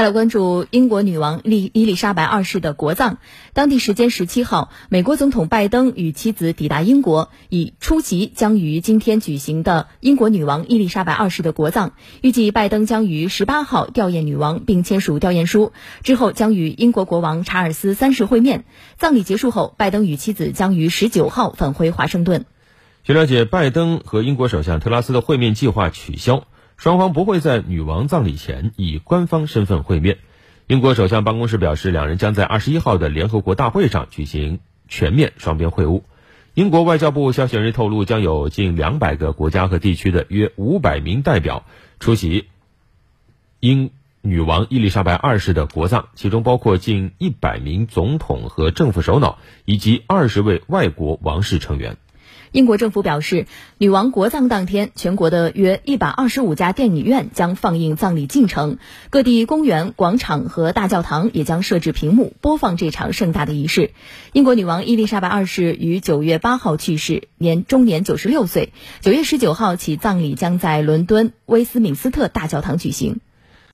再来关注英国女王丽伊丽莎白二世的国葬。当地时间十七号，美国总统拜登与妻子抵达英国，以出席将于今天举行的英国女王伊丽莎白二世的国葬。预计拜登将于十八号吊唁女王，并签署吊唁书，之后将与英国国王查尔斯三世会面。葬礼结束后，拜登与妻子将于十九号返回华盛顿。据了解，拜登和英国首相特拉斯的会面计划取消。双方不会在女王葬礼前以官方身份会面。英国首相办公室表示，两人将在二十一号的联合国大会上举行全面双边会晤。英国外交部消息人士透露，将有近两百个国家和地区的约五百名代表出席英女王伊丽莎白二世的国葬，其中包括近一百名总统和政府首脑，以及二十位外国王室成员。英国政府表示，女王国葬当天，全国的约一百二十五家电影院将放映葬礼进程，各地公园、广场和大教堂也将设置屏幕播放这场盛大的仪式。英国女王伊丽莎白二世于九月八号去世，年终年九十六岁。九月十九号起，葬礼将在伦敦威斯敏斯特大教堂举行。